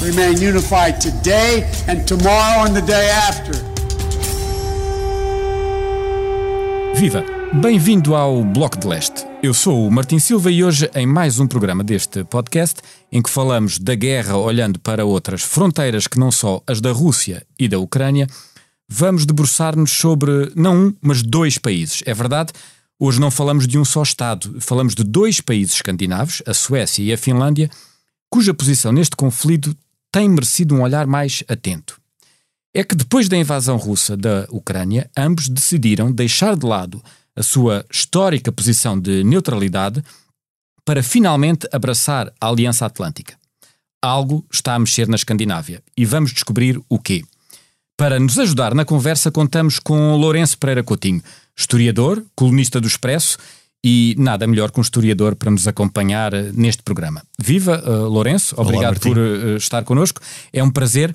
remain unified today and tomorrow and the day after. Viva! Bem-vindo ao Bloco de Leste. Eu sou o Martin Silva e hoje, em mais um programa deste podcast, em que falamos da guerra olhando para outras fronteiras que não só as da Rússia e da Ucrânia, vamos debruçar-nos sobre não um, mas dois países. É verdade, hoje não falamos de um só Estado, falamos de dois países escandinavos, a Suécia e a Finlândia, cuja posição neste conflito tem merecido um olhar mais atento. É que depois da invasão russa da Ucrânia, ambos decidiram deixar de lado a sua histórica posição de neutralidade para finalmente abraçar a Aliança Atlântica. Algo está a mexer na Escandinávia e vamos descobrir o quê. Para nos ajudar na conversa, contamos com Lourenço Pereira Coutinho, historiador, colunista do Expresso e nada melhor que um historiador para nos acompanhar neste programa. Viva, uh, Lourenço, obrigado Olá, por uh, estar connosco. É um prazer.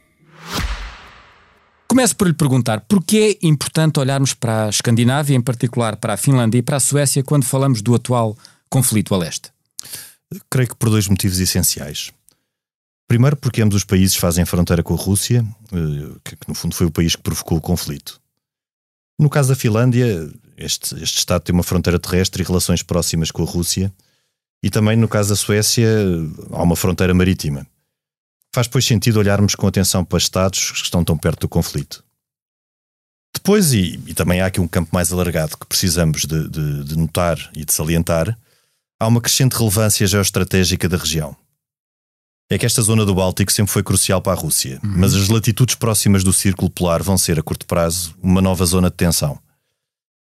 Começo por lhe perguntar porquê é importante olharmos para a Escandinávia, em particular para a Finlândia e para a Suécia, quando falamos do atual conflito a leste? Creio que por dois motivos essenciais. Primeiro, porque ambos os países fazem fronteira com a Rússia, eh, que que no fundo foi o país que provocou o conflito. No caso da Finlândia, este, este Estado tem uma fronteira terrestre e relações próximas com a Rússia, e também no caso da Suécia, há uma fronteira marítima. Faz, pois, sentido olharmos com atenção para Estados que estão tão perto do conflito. Depois, e, e também há aqui um campo mais alargado que precisamos de, de- de notar e de salientar, há uma crescente relevância geoestratégica da região. É que esta zona do Báltico sempre foi crucial para a Rússia, mas as latitudes próximas do Círculo Polar vão ser, a curto prazo, uma nova zona de tensão.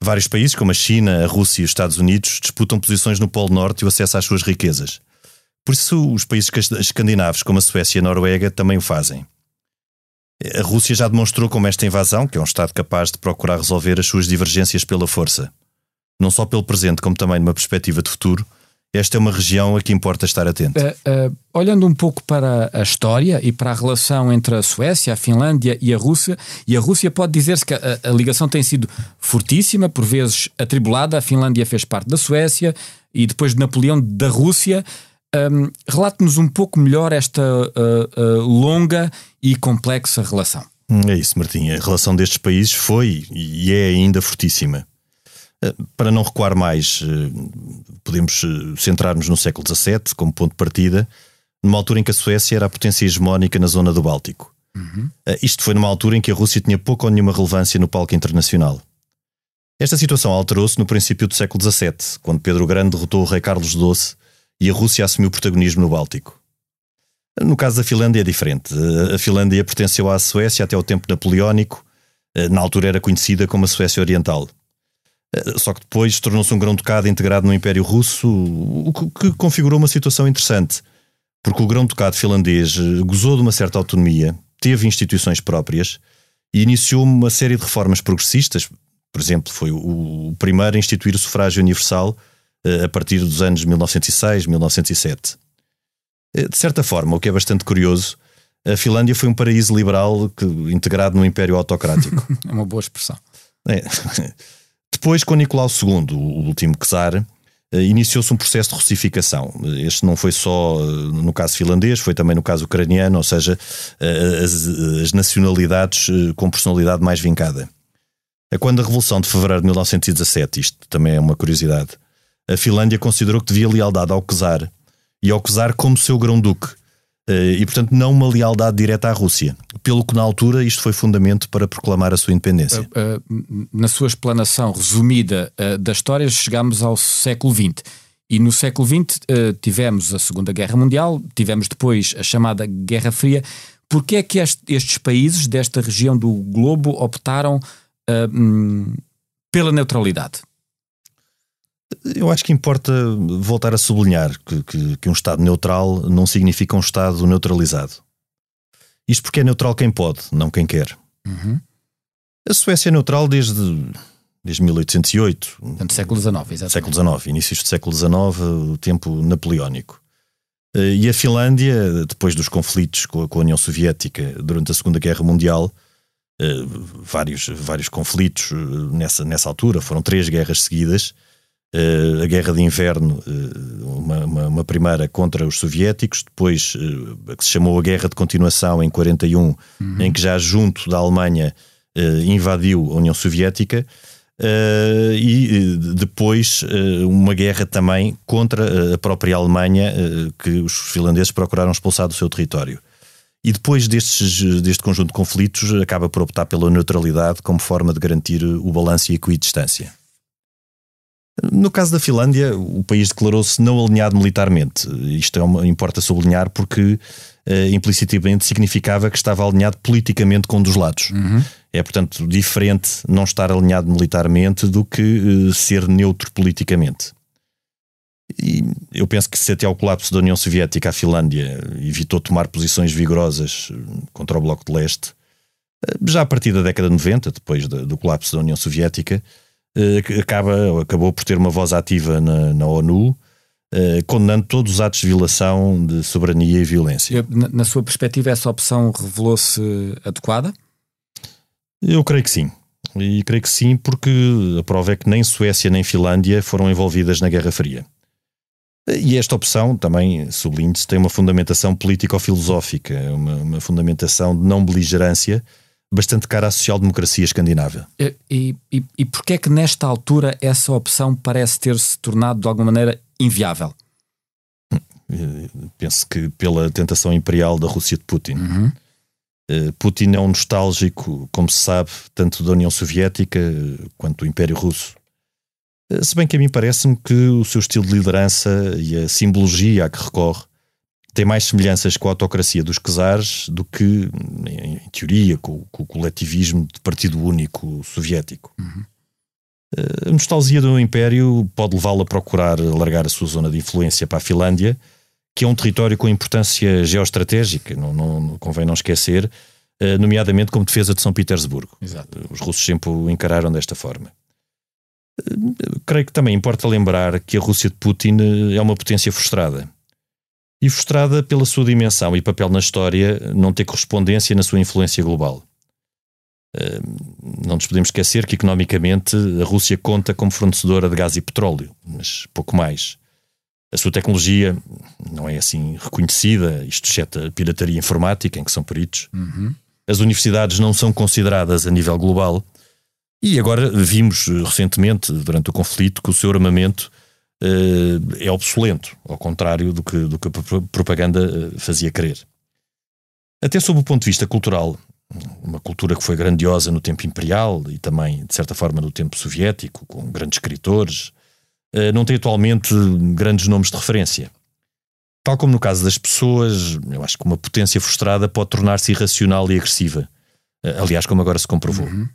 Vários países, como a China, a Rússia e os Estados Unidos, disputam posições no Polo Norte e o acesso às suas riquezas. Por isso, os países escandinavos, como a Suécia e a Noruega, também o fazem. A Rússia já demonstrou como esta invasão, que é um Estado capaz de procurar resolver as suas divergências pela força. Não só pelo presente, como também numa perspectiva de futuro, esta é uma região a que importa estar atento. Uh, uh, olhando um pouco para a história e para a relação entre a Suécia, a Finlândia e a Rússia, e a Rússia pode dizer-se que a, a ligação tem sido fortíssima, por vezes atribulada. A Finlândia fez parte da Suécia e depois de Napoleão da Rússia. Um, Relate-nos um pouco melhor esta uh, uh, longa e complexa relação. É isso, Martim. A relação destes países foi e é ainda fortíssima. Eh, Para não recuar mais, podemos centrar-nos no século XVII como ponto de partida, numa altura em que a Suécia era a potência hegemónica na zona do Báltico. Eh, Isto foi numa altura em que a Rússia tinha pouca ou nenhuma relevância no palco internacional. Esta situação alterou-se no princípio do século XVII, quando Pedro Grande derrotou o rei Carlos XII e a Rússia assumiu protagonismo no Báltico. No caso da Finlândia é diferente. A Finlândia pertenceu à Suécia até o tempo napoleónico, eh, na altura era conhecida como a Suécia Oriental. Eh, Só que depois tornou-se um grão-ducado integrado no Império Russo, o que- configurou uma situação interessante, porque o grão-ducado finlandês eh, gozou de uma certa autonomia, teve instituições próprias e iniciou uma série de reformas progressistas. Por exemplo, foi o primeiro a instituir o sufrágio universal a partir dos anos 1906, 1907. Eh, De certa forma, o que é bastante curioso, a Finlândia foi um paraíso liberal que, integrado no Império Autocrático. É uma boa expressão. É. Depois, com Nicolau II, o último czar, eh, iniciou-se um processo de russificação. Este não foi só eh, no caso finlandês, foi também no caso ucraniano, ou seja, eh, as, as nacionalidades eh, com personalidade mais vincada. É Quando a Revolução de Fevereiro de 1917, isto também é uma curiosidade, a Finlândia considerou que devia lealdade ao czar e ao czar como seu grão-duque, e, portanto, não uma lealdade direta à Rússia. Pelo que, na altura, isto foi fundamento para proclamar a sua independência. Uh, na sua explanação resumida da história, chegámos ao século XX. E no século XX tivemos a Segunda Guerra Mundial, tivemos depois a chamada Guerra Fria. Por que é que estes países desta região do globo optaram um, pela neutralidade? Eu acho que importa voltar a sublinhar que, que, que, um Estado neutral não significa um Estado neutralizado. Isto porque é neutral quem pode, não quem quer. Uhum. A Suécia é neutral desde, desde 1808. Portanto, século XIX, exatamente. Século XIX, inícios do século XIX, o tempo napoleónico. Eh, e a Finlândia, depois dos conflitos com a União Soviética durante a Segunda Guerra Mundial, eh, vários, vários conflitos eh, nessa, nessa altura, foram três guerras seguidas. A Guerra de Inverno, uma, uma, uma, primeira contra os soviéticos, depois a que se chamou a Guerra de Continuação em 41, uhum. em que já junto da Alemanha invadiu a União Soviética. Uh, e depois uh, uma guerra também contra a própria Alemanha, uh, que os finlandeses procuraram expulsar do seu território. E depois destes, deste conjunto de conflitos, acaba por optar pela neutralidade como forma de garantir o balanço e a equidistância. No caso da Finlândia, o país declarou-se não alinhado militarmente. Isto é uma, importa sublinhar porque uh, implicitamente significava que estava alinhado politicamente com um dos lados. Uhum. É, portanto, diferente não estar alinhado militarmente do que uh, ser neutro politicamente. E eu penso que se até ao colapso da União Soviética a Finlândia evitou tomar posições vigorosas eh, contra o Bloco de Leste, já a partir da década de 90, depois do colapso da União Soviética, acaba, acabou por ter uma voz ativa na, na ONU, condenando todos os atos de violação de soberania e violência. Na sua perspectiva, essa opção revelou-se adequada? Eu creio que sim. E creio que sim, porque a prova é que nem Suécia nem Finlândia foram envolvidas na Guerra Fria. E esta opção, também sublinho-se, tem uma fundamentação político-filosófica, uma, uma, fundamentação de não beligerância bastante cara à social-democracia escandinava. E, e, e, porquê é que nesta altura essa opção parece ter-se tornado de alguma maneira inviável? Hum, penso que pela tentação imperial da Rússia de Putin. Uhum. Eh, Putin é um nostálgico, como se sabe, tanto da União Soviética eh, quanto do Império Russo. Eh, se bem que a mim parece-me que o seu estilo de liderança e a simbologia a que recorre tem mais semelhanças com a autocracia dos czares do que, em, teoria, com, com, o coletivismo de partido único soviético. Uhum. A nostalgia do Império pode levá-lo a procurar alargar a sua zona de influência para a Finlândia, que é um território com importância geoestratégica, não, não convém não esquecer, eh, nomeadamente como defesa de São Petersburgo. Exato. Os russos sempre o encararam desta forma. Eh, creio que também importa lembrar que a Rússia de Putin eh, é uma potência frustrada. E frustrada pela sua dimensão e papel na história não ter correspondência na sua influência global. Não nos podemos esquecer que, economicamente, a Rússia conta como fornecedora de gás e petróleo, mas pouco mais. A sua tecnologia não é assim reconhecida, isto exceto a pirataria informática, em que são peritos. Uhum. As universidades não são consideradas a nível global. E agora vimos eh, recentemente, durante o conflito, que o seu armamento é obsoleto, ao contrário do que, do que a propaganda uh, fazia crer. Até sob o ponto de vista cultural, uma cultura que foi grandiosa no tempo imperial e também, de certa forma, no tempo soviético, com grandes escritores, uh, não tem atualmente grandes nomes de referência. Tal como no caso das pessoas, eu acho que uma potência frustrada pode tornar-se irracional e agressiva. Eh, aliás, como agora se comprovou. Uhum.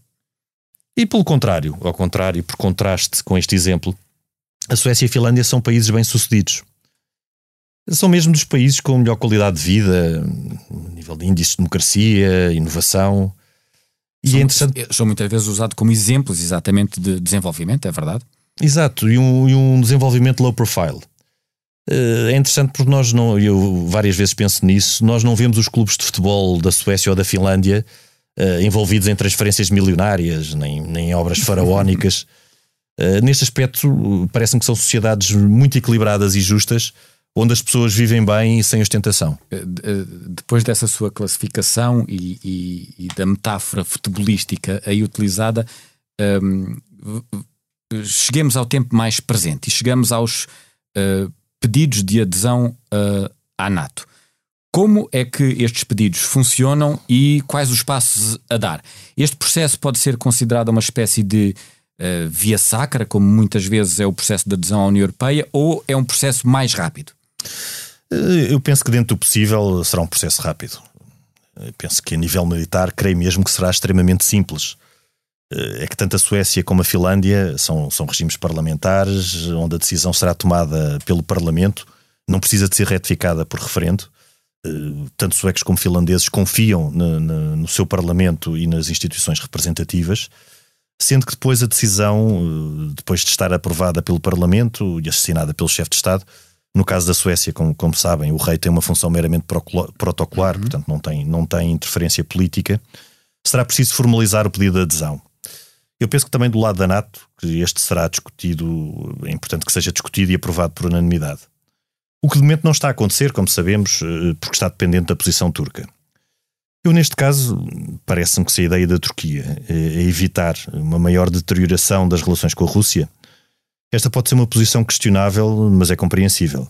E pelo contrário, ao contrário, por contraste com este exemplo, a Suécia e a Finlândia são países bem-sucedidos. São mesmo dos países com melhor qualidade de vida, nível de índice de democracia, inovação. E são, é interessante... são muitas vezes usados como exemplos exatamente de desenvolvimento, é verdade? Exato, e um, e um desenvolvimento low profile. Eh, é interessante porque nós não, eu várias vezes penso nisso, nós não vemos os clubes de futebol da Suécia ou da Finlândia uh, envolvidos em transferências milionárias, nem, nem em obras faraónicas. Uh, neste aspecto, parece-me que são sociedades muito equilibradas e justas, onde as pessoas vivem bem e sem ostentação. Depois dessa sua classificação e, e, e da metáfora futebolística aí utilizada, um, ehm, cheguemos ao tempo mais presente e chegamos aos uh, pedidos de adesão uh, à NATO. Como é que estes pedidos funcionam e quais os passos a dar? Este processo pode ser considerado uma espécie de uh, via sacra, como muitas vezes é o processo de adesão à União Europeia, ou é um processo mais rápido? Eh, eu penso que dentro do possível será um processo rápido. Eu penso que a nível militar, creio mesmo que será extremamente simples. Eh, é que tanto a Suécia como a Finlândia são, são regimes parlamentares, onde a decisão será tomada pelo Parlamento, não precisa de ser retificada por referendo. Eh, tanto suecos como finlandeses confiam no, no, no seu Parlamento e nas instituições representativas, sendo que depois a decisão, eh, depois de estar aprovada pelo Parlamento e assassinada pelo chefe de Estado, no caso da Suécia, como, como sabem, o rei tem uma função meramente protocolar, uhum. portanto não tem, não tem interferência política, será preciso formalizar o pedido de adesão. Eu penso que também do lado da NATO, que este será discutido, é importante que seja discutido e aprovado por unanimidade. O que de momento não está a acontecer, como sabemos, eh, porque está dependente da posição turca. Eu, neste caso, parece-me que se a ideia da Turquia é evitar uma maior deterioração das relações com a Rússia, esta pode ser uma posição questionável, mas é compreensível.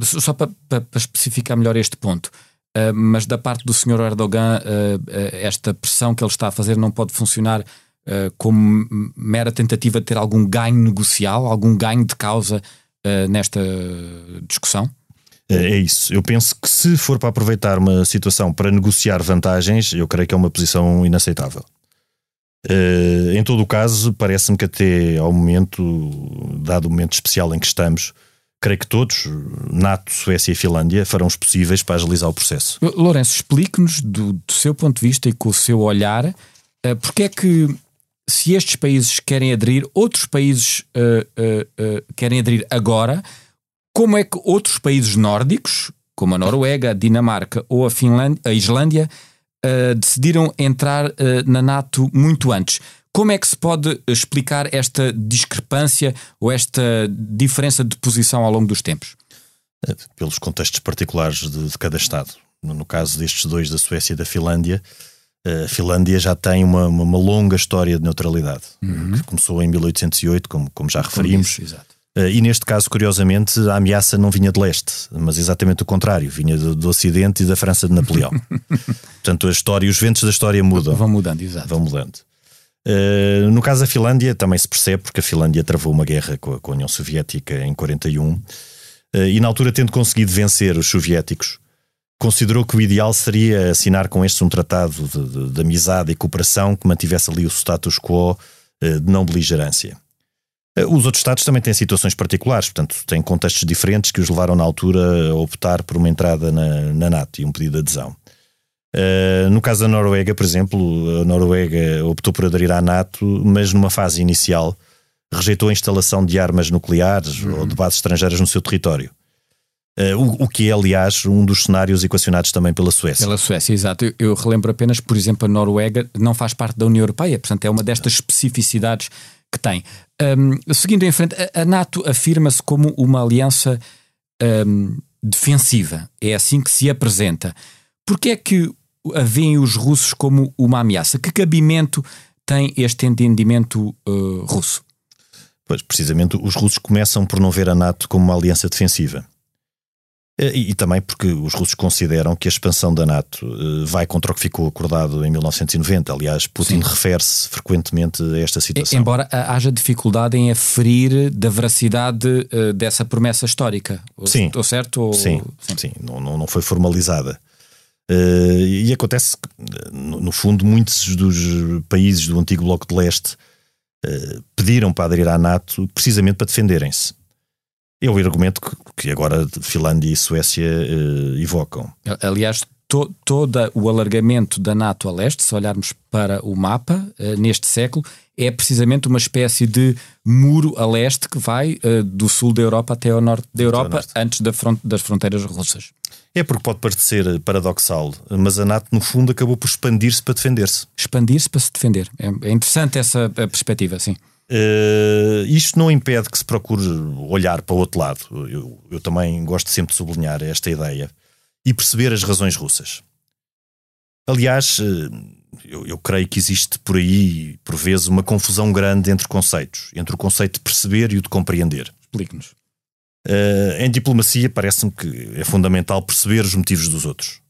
Só para, para, para especificar melhor este ponto, uh, mas da parte do Sr. Erdogan, uh, uh, esta pressão que ele está a fazer não pode funcionar como mera tentativa de ter algum ganho negocial, algum ganho de causa nesta discussão? É isso. Eu penso que se for para aproveitar uma situação para negociar vantagens, eu creio que é uma posição inaceitável. Uh, em todo o caso, parece-me que até ao momento, dado o momento especial em que estamos, creio que todos, NATO, Suécia e Finlândia, farão os possíveis para agilizar o processo. Lourenço, explique-nos do, do, seu ponto de vista e com o seu olhar, uh, porque é que se estes países querem aderir, outros países uh, uh, querem aderir agora, como é que outros países nórdicos, como a Noruega, a Dinamarca ou a, Finlândia, a Islândia, uh, decidiram entrar uh, na NATO muito antes. Como é que se pode explicar esta discrepância ou esta diferença de posição ao longo dos tempos? Eh, pelos contextos particulares de, de cada Estado. No caso destes dois, da Suécia e da Finlândia, a Finlândia já tem uma, uma longa história de neutralidade, uhum. que começou em 1808, como, como já referimos. Como exato. Eh, e neste caso, curiosamente, a ameaça não vinha de leste, mas exatamente o contrário, vinha do, do Ocidente e da França de Napoleão. Portanto, a história, os ventos da história mudam. Vão mudando, exato. Vão mudando. Uh, no caso da Finlândia, também se percebe, porque a Finlândia travou uma guerra com a, com a União Soviética em 41, uh, e na altura, tendo conseguido vencer os soviéticos, considerou que o ideal seria assinar com estes um tratado de, de, de amizade e cooperação que mantivesse ali o status quo uh, de não beligerância. Eh, os outros Estados também têm situações particulares, portanto, têm contextos diferentes que os levaram na altura a optar por uma entrada na, na NATO e um pedido de adesão. Uh, no caso da Noruega, por exemplo, a Noruega optou por aderir à NATO, mas numa fase inicial rejeitou a instalação de armas nucleares uhum. ou de bases estrangeiras no seu território. Uh, o, o, que é, aliás, um dos cenários equacionados também pela Suécia. Pela Suécia, exato. Eu, eu relembro apenas, por exemplo, a Noruega não faz parte da União Europeia, portanto, é uma destas especificidades que tem. Um, seguindo em frente, a, NATO afirma-se como uma aliança um, defensiva. É assim que se apresenta. Porquê é que a veem os russos como uma ameaça? Que cabimento tem este entendimento uh, russo? Pois, precisamente, os russos começam por não ver a NATO como uma aliança defensiva. Eh, e, e, também porque os russos consideram que a expansão da NATO uh, vai contra o que ficou acordado em 1990. Aliás, Putin refere-se frequentemente a esta situação. Embora haja dificuldade em aferir da veracidade uh, dessa promessa histórica. Sim. Estou certo? Ou... Sim, sim. sim. Não, não, não foi formalizada. Uh, e acontece que, no, fundo, muitos dos países do antigo Bloco de Leste pediram para aderir à NATO precisamente para defenderem-se. É o argumento que, que agora Finlândia e Suécia evocam. Aliás, to, todo o alargamento da NATO a leste, se olharmos para o mapa, uh, neste século, é precisamente uma espécie de muro a leste que vai uh, do sul da Europa até ao norte da Europa, norte. antes da front, das fronteiras russas. É porque pode parecer paradoxal, mas a NATO, no fundo, acabou por expandir-se para defender-se. Expandir-se para se defender. É, é interessante essa perspectiva, sim. Uh, isto não impede que se procure olhar para o outro lado. Eu, eu, também gosto sempre de sublinhar esta ideia e perceber as razões russas. Aliás, uh, eu, eu, creio que existe por aí, por vezes, uma confusão grande entre conceitos, entre o conceito de perceber e o de compreender. Explique-nos. Uh, em diplomacia, parece-me que é fundamental perceber os motivos dos outros.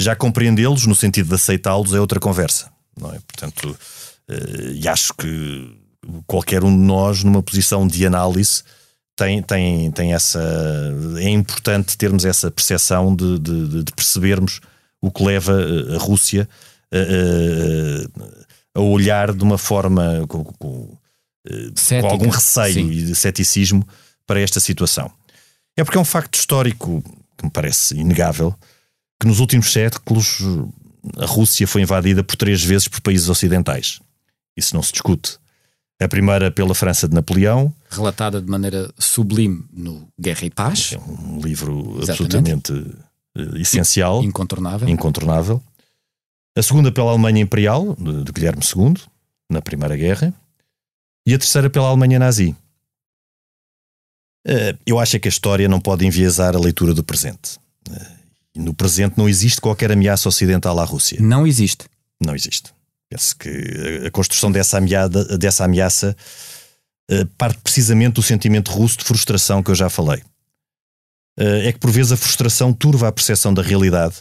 Já compreendê-los, no sentido de aceitá-los, é outra conversa. Não é? Portanto, uh, e acho que qualquer um de nós, numa posição de análise, tem, tem, tem essa. É importante termos essa percepção de, de, de percebermos o que leva a Rússia a, a, a olhar de uma forma com, com, com algum receio sim. e ceticismo para esta situação. É porque é um facto histórico que me parece inegável que nos últimos séculos a Rússia foi invadida por três vezes por países ocidentais. Isso não se discute. A primeira pela França de Napoleão. Relatada de maneira sublime no Guerra e Paz. É um livro Exatamente. absolutamente uh, essencial. Incontornável. Incontornável. A segunda pela Alemanha Imperial, de, Guilherme II, na Primeira Guerra. E a terceira pela Alemanha Nazi. Uh, eu acho que a história não pode enviesar a leitura do presente. Uh, no presente não existe qualquer ameaça ocidental à Rússia. Não existe. Não existe. Penso que a construção dessa ameaça, dessa ameaça uh, parte precisamente do sentimento russo de frustração que eu já falei. Uh, é que por vezes a frustração turva a percepção da realidade,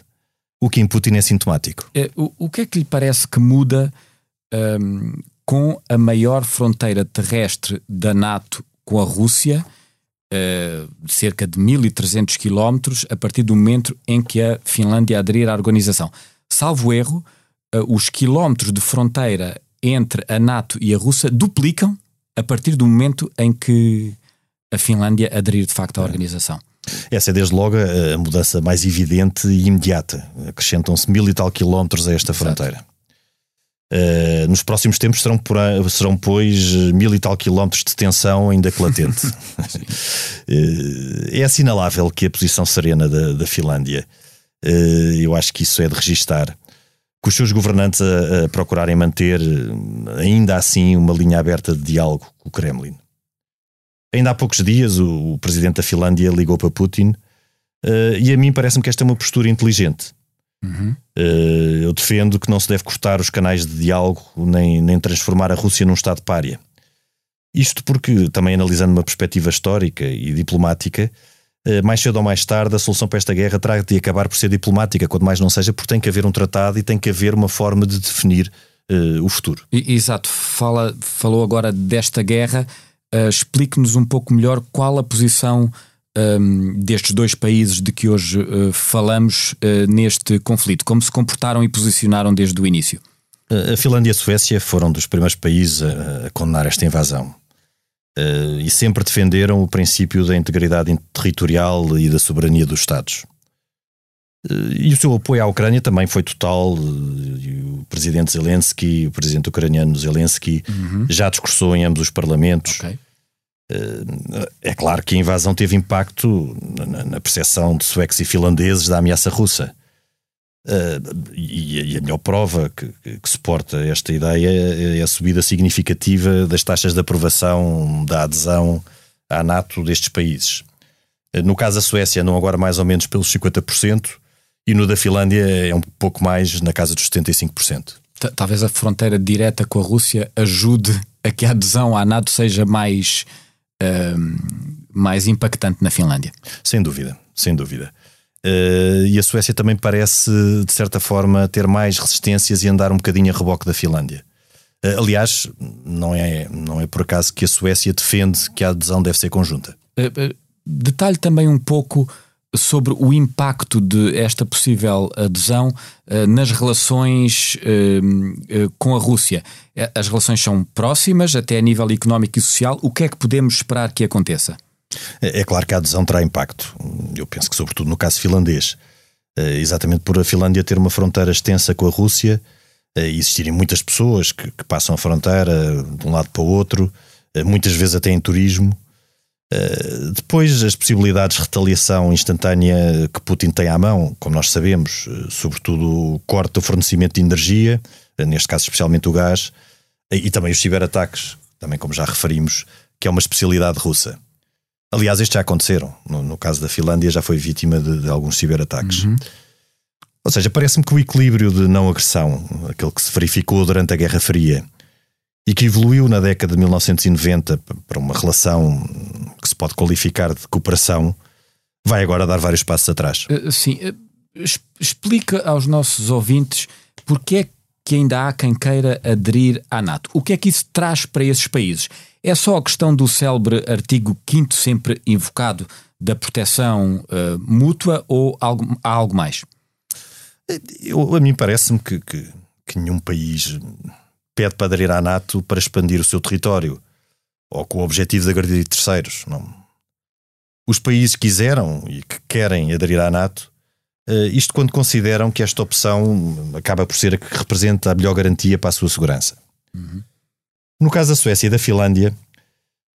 o que em Putin é sintomático. É, o, o, que é que lhe parece que muda um, com a maior fronteira terrestre da NATO com a Rússia, uh, cerca de 1.300 quilómetros, a partir do momento em que a Finlândia aderir à organização? Salvo erro, os quilómetros de fronteira entre a NATO e a Rússia duplicam a partir do momento em que a Finlândia aderir de facto à organização. Essa é desde logo a mudança mais evidente e imediata. Acrescentam-se mil e tal quilómetros a esta Exato. fronteira. Uh, nos próximos tempos serão, por, serão, pois, mil e tal quilómetros de tensão ainda que latente. uh, é assinalável que a posição serena da, da Finlândia, uh, eu acho que isso é de registar com os seus governantes a, a, procurarem manter, ainda assim, uma linha aberta de diálogo com o Kremlin. Ainda há poucos dias, o, o presidente da Finlândia ligou para Putin uh, e a mim parece-me que esta é uma postura inteligente. Uhum. Uh, eu defendo que não se deve cortar os canais de diálogo nem, nem transformar a Rússia num Estado pária. Isto porque, também analisando uma perspectiva histórica e diplomática, mais cedo ou mais tarde, a solução para esta guerra terá de acabar por ser diplomática, quando mais não seja, porque tem que haver um tratado e tem que haver uma forma de definir uh, o futuro. Exato. Fala, falou agora desta guerra. Uh, Explique-nos um pouco melhor qual a posição um, ehm, destes dois países de que hoje uh, falamos neste conflito. Como se comportaram e posicionaram desde o início? A Finlândia e a Suécia foram dos primeiros países a, a condenar esta invasão. Uh, e sempre defenderam o princípio da integridade territorial e da soberania dos Estados. Uh, e o seu apoio à Ucrânia também foi total. Uh, o presidente Zelensky, o presidente ucraniano Zelensky, uhum. já discursou em ambos os parlamentos. Okay. é claro que a invasão teve impacto na, na percepção de suecos e finlandeses da ameaça russa. Uh, e, e, a melhor prova que, que, suporta esta ideia é a subida significativa das taxas de aprovação da adesão à NATO destes países. Uh, no caso da Suécia, não agora mais ou menos pelos 50%, e no da Finlândia é um pouco mais, na casa dos 75%. Talvez a fronteira direta com a Rússia ajude a que a adesão à NATO seja mais, uh, mais impactante na Finlândia. Sem dúvida, sem dúvida. Uh, e a Suécia também parece, de certa forma, ter mais resistências e andar um bocadinho a reboque da Finlândia. Uh, aliás, não é, não é por acaso que a Suécia defende que a adesão deve ser conjunta. Uh, detalhe também um pouco sobre o impacto de esta possível adesão nas relações com a Rússia. As relações são próximas, até a nível económico e social. O que é que podemos esperar que aconteça? É, é claro que a adesão terá impacto. Eu penso que, sobretudo no caso finlandês, eh, exatamente por a Finlândia ter uma fronteira extensa com a Rússia e eh, existirem muitas pessoas que, que, passam a fronteira de um lado para o outro, eh, muitas vezes até em turismo. Depois, as possibilidades de retaliação instantânea que Putin tem à mão, como nós sabemos, sobretudo o corte do fornecimento de energia, neste caso especialmente o gás, e também os ciberataques, também como já referimos, que é uma especialidade russa. Aliás, estes já aconteceram. No, no caso da Finlândia, já foi vítima de, de alguns ciberataques. Uhum. Ou seja, parece-me que o equilíbrio de não agressão, aquele que se verificou durante a Guerra Fria, e que evoluiu na década de 1990 para uma relação que se pode qualificar de cooperação, vai agora dar vários passos atrás. Uh, sim, uh, explica aos nossos ouvintes porque é que ainda há quem queira aderir à NATO. O que é que isso traz para esses países? É só a questão do célebre artigo 5 sempre invocado da proteção uh, mútua ou algo, há algo mais? Eu, a mim parece-me que, que, que, nenhum país pede para aderir à NATO para expandir o seu território ou com o objetivo de agredir terceiros. Não. Os países quiseram e que querem aderir à NATO, isto quando consideram que esta opção acaba por ser a que representa a melhor garantia para a sua segurança. Uhum. No caso da Suécia e da Finlândia,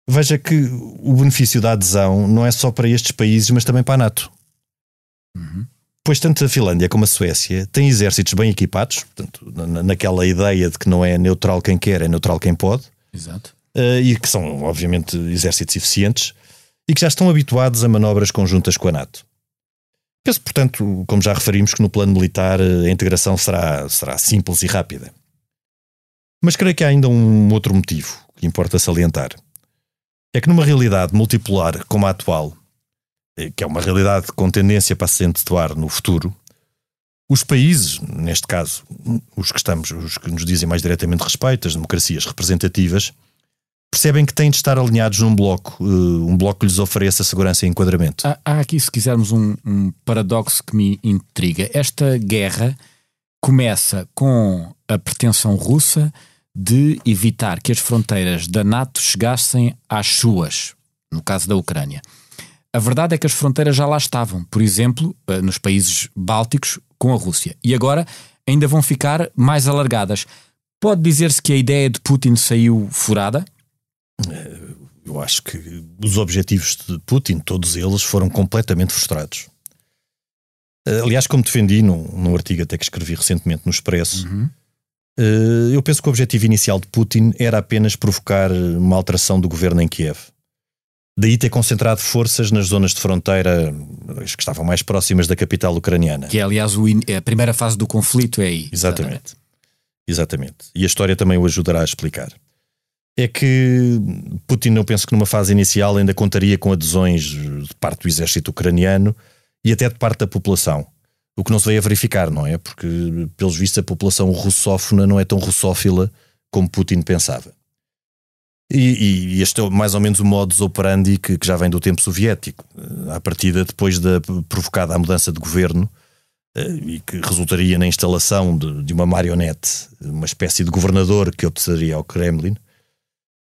veja que o benefício da adesão não é só para estes países, mas também para a NATO. Uhum. Pois tanto a Finlândia como a Suécia têm exércitos bem equipados, portanto, naquela ideia de que não é neutral quem quer, é neutral quem pode. Exato. Uh, e que são, obviamente, exércitos eficientes e que já estão habituados a manobras conjuntas com a NATO. Penso, portanto, como já referimos, que no plano militar a integração será, será simples e rápida. Mas creio que há ainda um outro motivo que importa salientar. É que numa realidade multipolar como a atual, eh, que é uma realidade com tendência para se acentuar no futuro, os países, neste caso, os que estamos, os que nos dizem mais diretamente respeito, as democracias representativas, percebem que têm de estar alinhados num bloco, eh, um bloco que lhes ofereça segurança e enquadramento. Há, há aqui, se quisermos, um, um paradoxo que me intriga. Esta guerra começa com a pretensão russa de evitar que as fronteiras da NATO chegassem às suas, no caso da Ucrânia. A verdade é que as fronteiras já lá estavam, por exemplo, eh, nos países bálticos com a Rússia, e agora ainda vão ficar mais alargadas. Pode dizer-se que a ideia de Putin saiu furada? Eh, eu acho que os objetivos de Putin, todos eles, foram completamente frustrados. Eh, aliás, como defendi num, num artigo até que escrevi recentemente no Expresso, uhum. Eh, eu penso que o objetivo inicial de Putin era apenas provocar uma alteração do governo em Kiev. Daí ter concentrado forças nas zonas de fronteira as que estavam mais próximas da capital ucraniana. Que é, aliás, a primeira fase do conflito é aí. Exatamente. Exatamente. E a história também o ajudará a explicar. É que Putin, eu penso que numa fase inicial ainda contaria com adesões de parte do exército ucraniano e até de parte da população. O que não se veio a verificar, não é? Porque, pelos vistos, a população russófona não é tão russófila como Putin pensava. E, e, este é mais ou menos o modus operandi que, que já vem do tempo soviético. À partida, depois da provocada a mudança de governo, eh, e que resultaria na instalação de, de, uma marionete, uma espécie de governador que obedeceria ao Kremlin,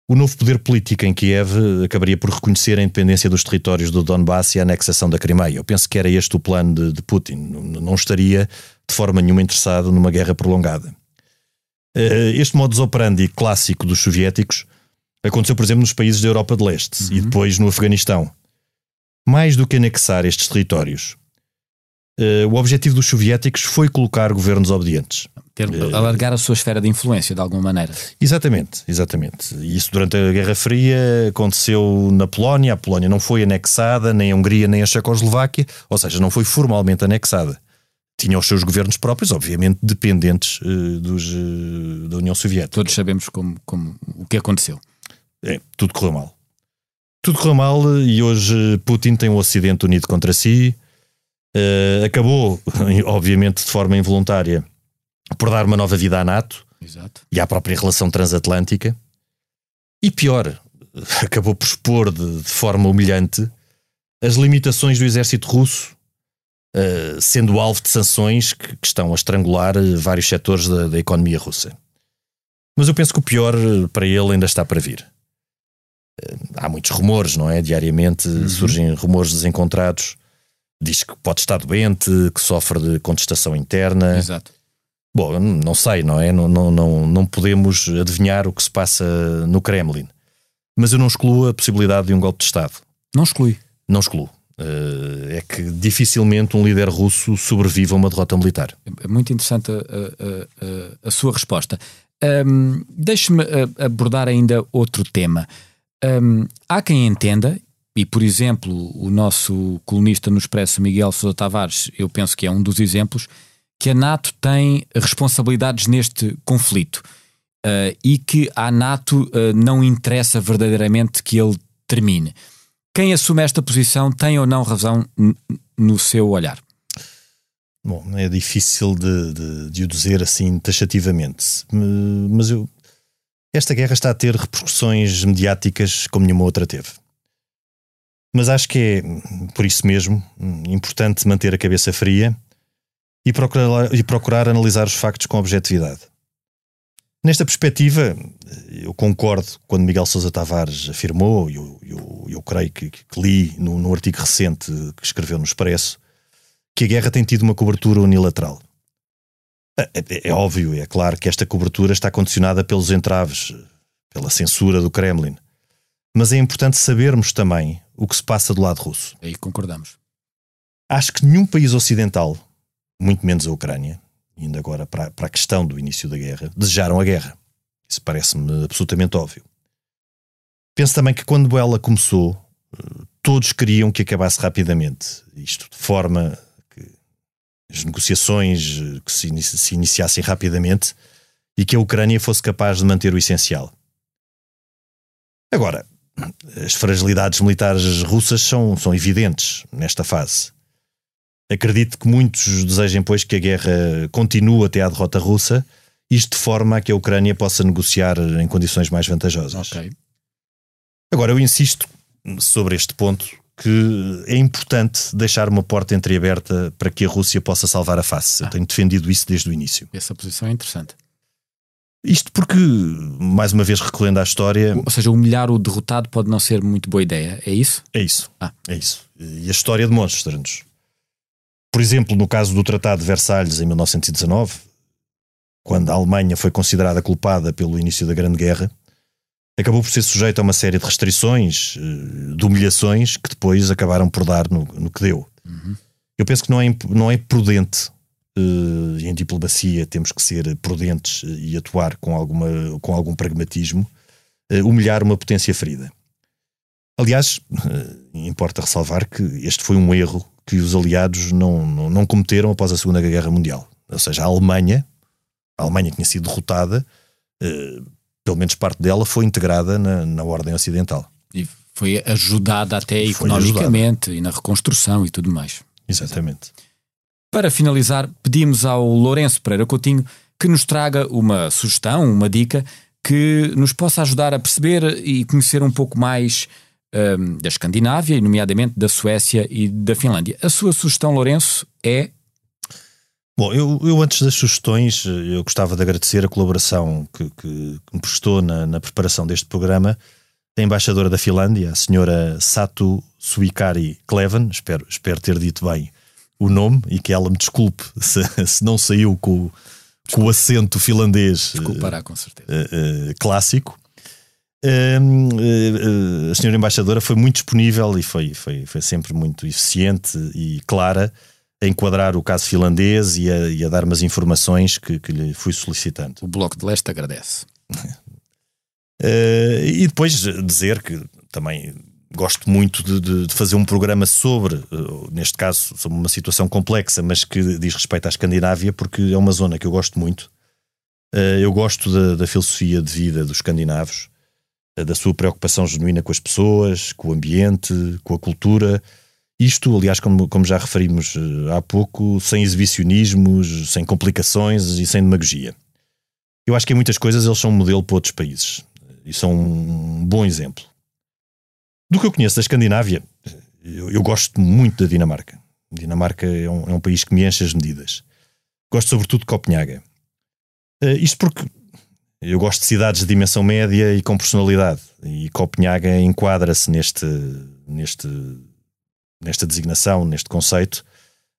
o novo poder político em Kiev acabaria por reconhecer a independência dos territórios do Donbass e a anexação da Crimeia. Eu penso que era este o plano de, de Putin. Não estaria de forma nenhuma interessado numa guerra prolongada. Eh, este modus operandi clássico dos soviéticos aconteceu, por exemplo, nos países da Europa de Leste uhum. e depois no Afeganistão. Mais do que anexar estes territórios, Uh, o objetivo dos soviéticos foi colocar governos obedientes. Ter, uh, alargar a sua esfera de influência de alguma maneira. Exatamente, exatamente. Isso durante a Guerra Fria aconteceu na Polónia. A Polónia não foi anexada, nem a Hungria, nem a Checoslováquia, ou seja, não foi formalmente anexada. Tinha os seus governos próprios, obviamente dependentes uh, dos, da União Soviética. Todos sabemos como, como, o que aconteceu. É, tudo correu mal. Tudo correu mal e hoje Putin tem o Ocidente unido contra si Uh, acabou, obviamente de forma involuntária, por dar uma nova vida à NATO Exato. e à própria relação transatlântica. E pior, acabou por expor de, de forma humilhante as limitações do exército russo, uh, sendo alvo de sanções que, que, estão a estrangular eh, vários setores da, da economia russa. Mas eu penso que o pior para ele ainda está para vir. há muitos rumores, não é? Diariamente uhum. surgem rumores desencontrados diz que pode estar doente, que sofre de contestação interna. Exato. Bom, não sei, não é? Não, não, não, não podemos adivinhar o que se passa no Kremlin. Mas eu não excluo a possibilidade de um golpe de Estado. Não exclui? Não excluo. Eh, é que dificilmente um líder russo sobrevive a uma derrota militar. É muito interessante a, a, a, a sua resposta. Um, Deixe-me abordar ainda outro tema. Um, há quem entenda, e, por exemplo, o nosso colunista no Expresso, Miguel Sousa Tavares, eu penso que é um dos exemplos, que a NATO tem responsabilidades neste conflito. uh, e que à NATO uh, não interessa verdadeiramente que ele termine. Quem assume esta posição tem ou não razão no seu olhar? Bom, é difícil de, de, de o dizer assim taxativamente, mas eu, esta guerra está a ter repercussões mediáticas como nenhuma outra teve. Mas acho que é, por isso mesmo, importante manter a cabeça fria e procurar, e procurar analisar os factos com objetividade. Nesta perspectiva, eu concordo quando Miguel Sousa Tavares afirmou, e eu, eu, eu, creio que, que li num, num artigo recente que escreveu no Expresso, que a guerra tem tido uma cobertura unilateral. É, é, é, óbvio, é claro que esta cobertura está condicionada pelos entraves, pela censura do Kremlin. Mas é importante sabermos também o que se passa do lado russo. Aí concordamos. Acho que nenhum país ocidental, muito menos a Ucrânia, indo agora para, para a questão do início da guerra, desejaram a guerra. Isso parece-me absolutamente óbvio. Penso também que quando ela começou, todos queriam que acabasse rapidamente. Isto de forma as negociações que se, se iniciassem rapidamente e que a Ucrânia fosse capaz de manter o essencial. Agora, as fragilidades militares russas são, são evidentes nesta fase. Acredito que muitos desejem, pois, que a guerra continue até à derrota russa, isto de forma a que a Ucrânia possa negociar em condições mais vantajosas. Okay. Agora, eu insisto sobre este ponto que é importante deixar uma porta entreaberta para que a Rússia possa salvar a face. Eu ah. tenho defendido isso desde o início. Essa posição é interessante. Isto porque, mais uma vez recorrendo à história. Ou seja, humilhar o derrotado pode não ser muito boa ideia, é isso? É isso. Ah. É isso. E a história demonstra-nos. Por exemplo, no caso do Tratado de Versalhes em 1919, quando a Alemanha foi considerada culpada pelo início da Grande Guerra, acabou por ser sujeito a uma série de restrições, eh, de humilhações, que depois acabaram por dar no, no que deu. Uhum. Eu penso que não é, não é prudente, em diplomacia temos que ser prudentes e atuar com, alguma, com algum pragmatismo, uh, humilhar uma potência ferida. Aliás, uh, importa ressalvar que este foi um erro que os aliados não, não, não cometeram após a Segunda Guerra Mundial. Ou seja, a Alemanha, a Alemanha tinha sido derrotada, pelo menos parte dela, foi integrada na, na ordem ocidental. E foi ajudada até foi economicamente ajudada. e na reconstrução e tudo mais. Exatamente. Para finalizar, pedimos ao Lourenço Pereira Coutinho que nos traga uma sugestão, uma dica que nos possa ajudar a perceber e conhecer um pouco mais um, da Escandinávia, e nomeadamente da Suécia e da Finlândia. A sua sugestão, Lourenço, é Bom, eu, eu, antes das sugestões, eu gostava de agradecer a colaboração que, que, que me prestou na, na, preparação deste programa a embaixadora da Finlândia, a senhora Satu Suikari Kleven, espero, espero ter dito bem o nome e que ela me desculpe se, se não saiu com, com o acento finlandês Desculpará, com certeza. Uh, uh, clássico. Uh, a senhora embaixadora foi muito disponível e foi, foi, foi sempre muito eficiente e clara a enquadrar o caso finlandês e a, e a dar umas informações que, que, lhe fui solicitando. O Bloco de Leste agradece. E depois dizer que também gosto muito de, de fazer um programa sobre, uh, neste caso, sobre uma situação complexa, mas que diz respeito à Escandinávia, porque é uma zona que eu gosto muito. Uh, eu gosto da, da, filosofia de vida dos escandinavos, da sua preocupação genuína com as pessoas, com o ambiente, com a cultura isto, aliás, como, como já referimos eh, há pouco, sem exibicionismos, sem complicações e sem demagogia. Eu acho que em muitas coisas eles são um modelo para outros países e são um bom exemplo. Do que eu conheço da Escandinávia, eu, eu gosto muito da Dinamarca. A Dinamarca é um, é um, país que me enche as medidas. Gosto sobretudo de Copenhaga. Uh, isto porque eu gosto de cidades de dimensão média e com personalidade. E Copenhaga enquadra-se neste, neste nesta designação, neste conceito,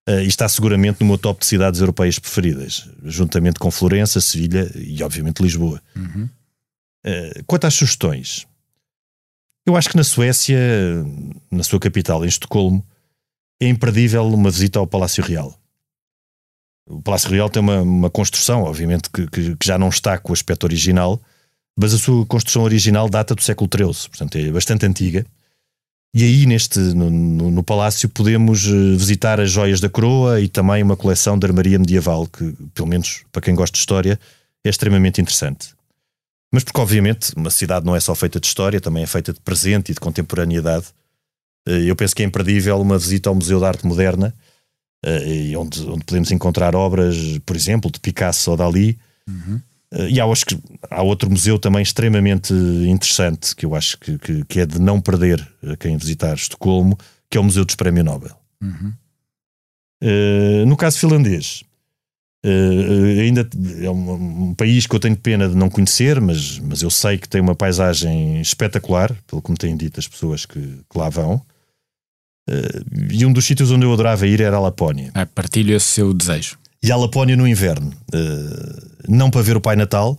uh, e está seguramente no meu top de cidades europeias preferidas, juntamente com Florença, Sevilha e, obviamente, Lisboa. Uhum. Uh, quanto às sugestões, eu acho que na Suécia, na sua capital, em Estocolmo, é imperdível uma visita ao Palácio Real. O Palácio Real tem uma, uma construção, obviamente, que, que, que, já não está com o aspecto original, mas a sua construção original data do século XIII, portanto é bastante antiga. E aí, neste, no, no, no, palácio, podemos eh, visitar as joias da coroa e também uma coleção de armaria medieval, que, pelo menos para quem gosta de história, é extremamente interessante. Mas porque, obviamente, uma cidade não é só feita de história, também é feita de presente e de contemporaneidade. Eu penso que é imperdível uma visita ao Museu de Arte Moderna, onde, onde podemos encontrar obras, por exemplo, de Picasso ou Dali. Uhum. E há, há, outro museu também extremamente interessante, que eu acho que, que, que, é de não perder a quem visitar Estocolmo, que é o Museu dos Prémio Nobel. Uhum. Uh, no caso finlandês, uh, ainda é um, um, país que eu tenho pena de não conhecer, mas, mas eu sei que tem uma paisagem espetacular, pelo que me têm dito as pessoas que, que lá vão. Uh, e um dos sítios onde eu adorava ir era a Lapónia. Ah, partilho esse seu desejo. E a Lapónia no inverno. não para ver o Pai Natal,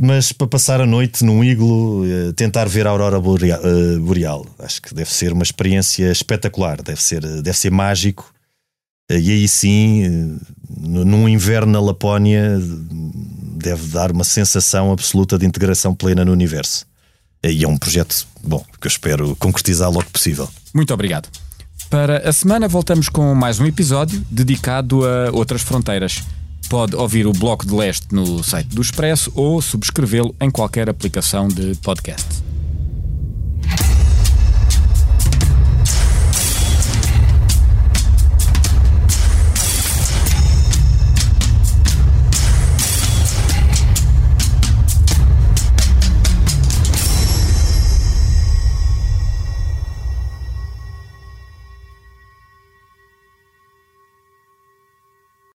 mas para passar a noite num iglo, tentar ver a aurora boreal. Acho que deve ser uma experiência espetacular, deve ser, deve ser mágico e aí sim, num inverno na Lapónia, deve dar uma sensação absoluta de integração plena no universo. E é um projeto, bom, que eu espero concretizar logo possível. Muito obrigado. Para a semana voltamos com mais um episódio dedicado a outras fronteiras. Pode ouvir o Bloco de Leste no site do Expresso ou subscrevê-lo em qualquer aplicação de podcast.